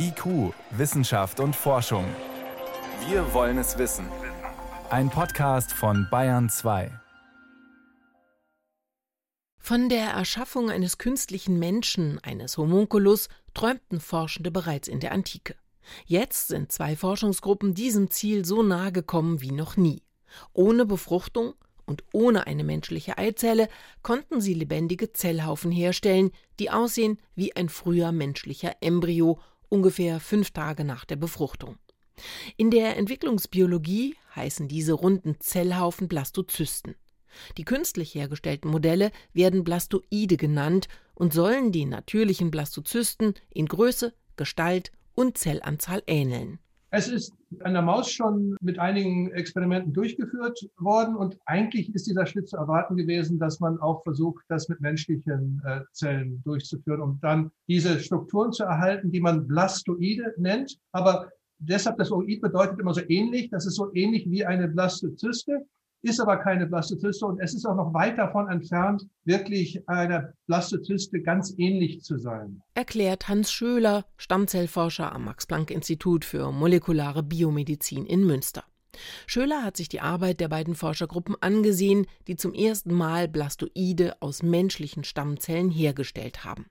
IQ, Wissenschaft und Forschung. Wir wollen es wissen. Ein Podcast von Bayern 2. Von der Erschaffung eines künstlichen Menschen, eines Homunculus, träumten Forschende bereits in der Antike. Jetzt sind zwei Forschungsgruppen diesem Ziel so nahe gekommen wie noch nie. Ohne Befruchtung und ohne eine menschliche Eizelle konnten sie lebendige Zellhaufen herstellen, die aussehen wie ein früher menschlicher Embryo ungefähr fünf Tage nach der Befruchtung. In der Entwicklungsbiologie heißen diese runden Zellhaufen Blastozysten. Die künstlich hergestellten Modelle werden Blastoide genannt und sollen den natürlichen Blastozysten in Größe, Gestalt und Zellanzahl ähneln. Es ist an der Maus schon mit einigen Experimenten durchgeführt worden und eigentlich ist dieser Schritt zu erwarten gewesen, dass man auch versucht, das mit menschlichen äh, Zellen durchzuführen, um dann diese Strukturen zu erhalten, die man Blastoide nennt. Aber deshalb das Oid bedeutet immer so ähnlich, das ist so ähnlich wie eine Blastozyste ist aber keine Blastozyste und es ist auch noch weit davon entfernt, wirklich einer Blastozyste ganz ähnlich zu sein. Erklärt Hans Schöler, Stammzellforscher am Max-Planck-Institut für molekulare Biomedizin in Münster. Schöler hat sich die Arbeit der beiden Forschergruppen angesehen, die zum ersten Mal Blastoide aus menschlichen Stammzellen hergestellt haben.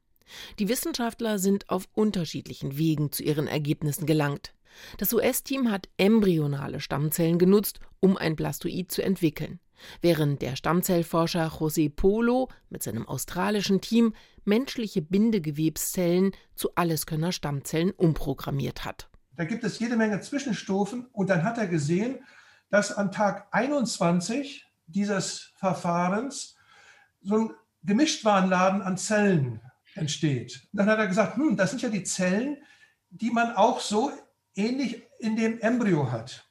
Die Wissenschaftler sind auf unterschiedlichen Wegen zu ihren Ergebnissen gelangt. Das US-Team hat embryonale Stammzellen genutzt, um ein Blastoid zu entwickeln, während der Stammzellforscher José Polo mit seinem australischen Team menschliche Bindegewebszellen zu Alleskönner Stammzellen umprogrammiert hat. Da gibt es jede Menge Zwischenstufen und dann hat er gesehen, dass an Tag 21 dieses Verfahrens so ein Gemischtwarenladen an Zellen entsteht. Und dann hat er gesagt, hm, das sind ja die Zellen, die man auch so ähnlich in dem Embryo hat.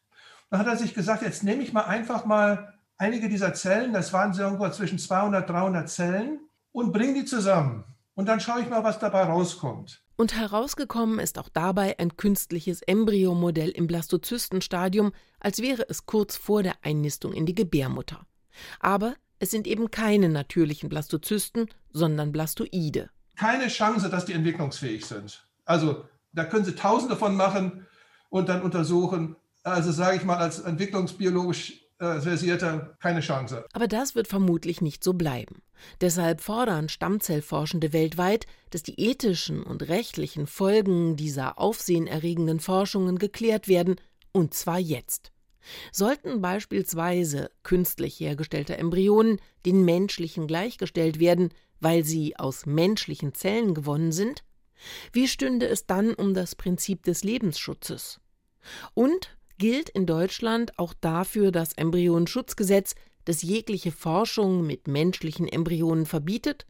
Dann hat er sich gesagt, jetzt nehme ich mal einfach mal einige dieser Zellen, das waren so irgendwo zwischen 200, 300 Zellen, und bringe die zusammen. Und dann schaue ich mal, was dabei rauskommt. Und herausgekommen ist auch dabei ein künstliches Embryomodell im Blastozystenstadium, als wäre es kurz vor der Einnistung in die Gebärmutter. Aber es sind eben keine natürlichen Blastozysten, sondern Blastoide. Keine Chance, dass die entwicklungsfähig sind. Also da können Sie tausende von machen und dann untersuchen. Also sage ich mal, als entwicklungsbiologisch äh, versierter keine Chance. Aber das wird vermutlich nicht so bleiben. Deshalb fordern Stammzellforschende weltweit, dass die ethischen und rechtlichen Folgen dieser aufsehenerregenden Forschungen geklärt werden, und zwar jetzt. Sollten beispielsweise künstlich hergestellte Embryonen den menschlichen gleichgestellt werden, weil sie aus menschlichen Zellen gewonnen sind? Wie stünde es dann um das Prinzip des Lebensschutzes? Und gilt in Deutschland auch dafür das Embryonenschutzgesetz, das jegliche Forschung mit menschlichen Embryonen verbietet?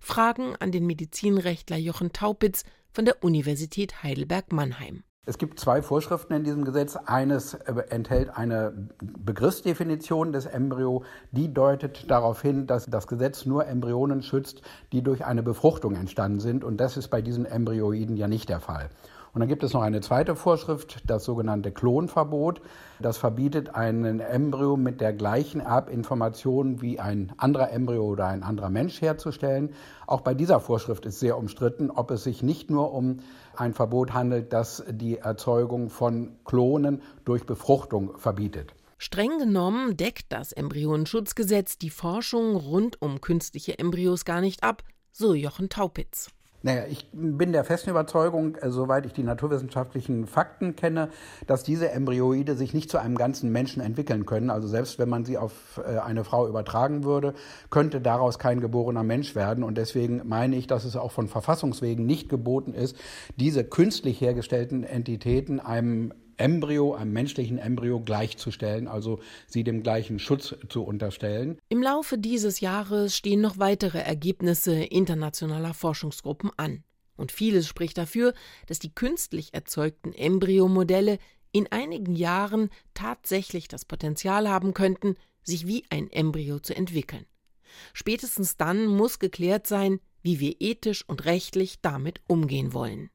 Fragen an den Medizinrechtler Jochen Taupitz von der Universität Heidelberg-Mannheim. Es gibt zwei Vorschriften in diesem Gesetz. Eines äh, enthält eine Begriffsdefinition des Embryo, die deutet darauf hin, dass das Gesetz nur Embryonen schützt, die durch eine Befruchtung entstanden sind. Und das ist bei diesen Embryoiden ja nicht der Fall. Und dann gibt es noch eine zweite Vorschrift, das sogenannte Klonverbot. Das verbietet einen Embryo mit der gleichen Erbinformation wie ein anderer Embryo oder ein anderer Mensch herzustellen. Auch bei dieser Vorschrift ist sehr umstritten, ob es sich nicht nur um ein Verbot handelt, das die Erzeugung von Klonen durch Befruchtung verbietet. Streng genommen deckt das Embryonenschutzgesetz die Forschung rund um künstliche Embryos gar nicht ab, so Jochen Taupitz. Naja, ich bin der festen Überzeugung, äh, soweit ich die naturwissenschaftlichen Fakten kenne, dass diese Embryoide sich nicht zu einem ganzen Menschen entwickeln können. Also selbst wenn man sie auf äh, eine Frau übertragen würde, könnte daraus kein geborener Mensch werden. Und deswegen meine ich, dass es auch von Verfassungswegen nicht geboten ist, diese künstlich hergestellten Entitäten einem Embryo, einem menschlichen Embryo gleichzustellen, also sie dem gleichen Schutz zu unterstellen. Im Laufe dieses Jahres stehen noch weitere Ergebnisse internationaler Forschungsgruppen an. Und vieles spricht dafür, dass die künstlich erzeugten Embryomodelle in einigen Jahren tatsächlich das Potenzial haben könnten, sich wie ein Embryo zu entwickeln. Spätestens dann muss geklärt sein, wie wir ethisch und rechtlich damit umgehen wollen.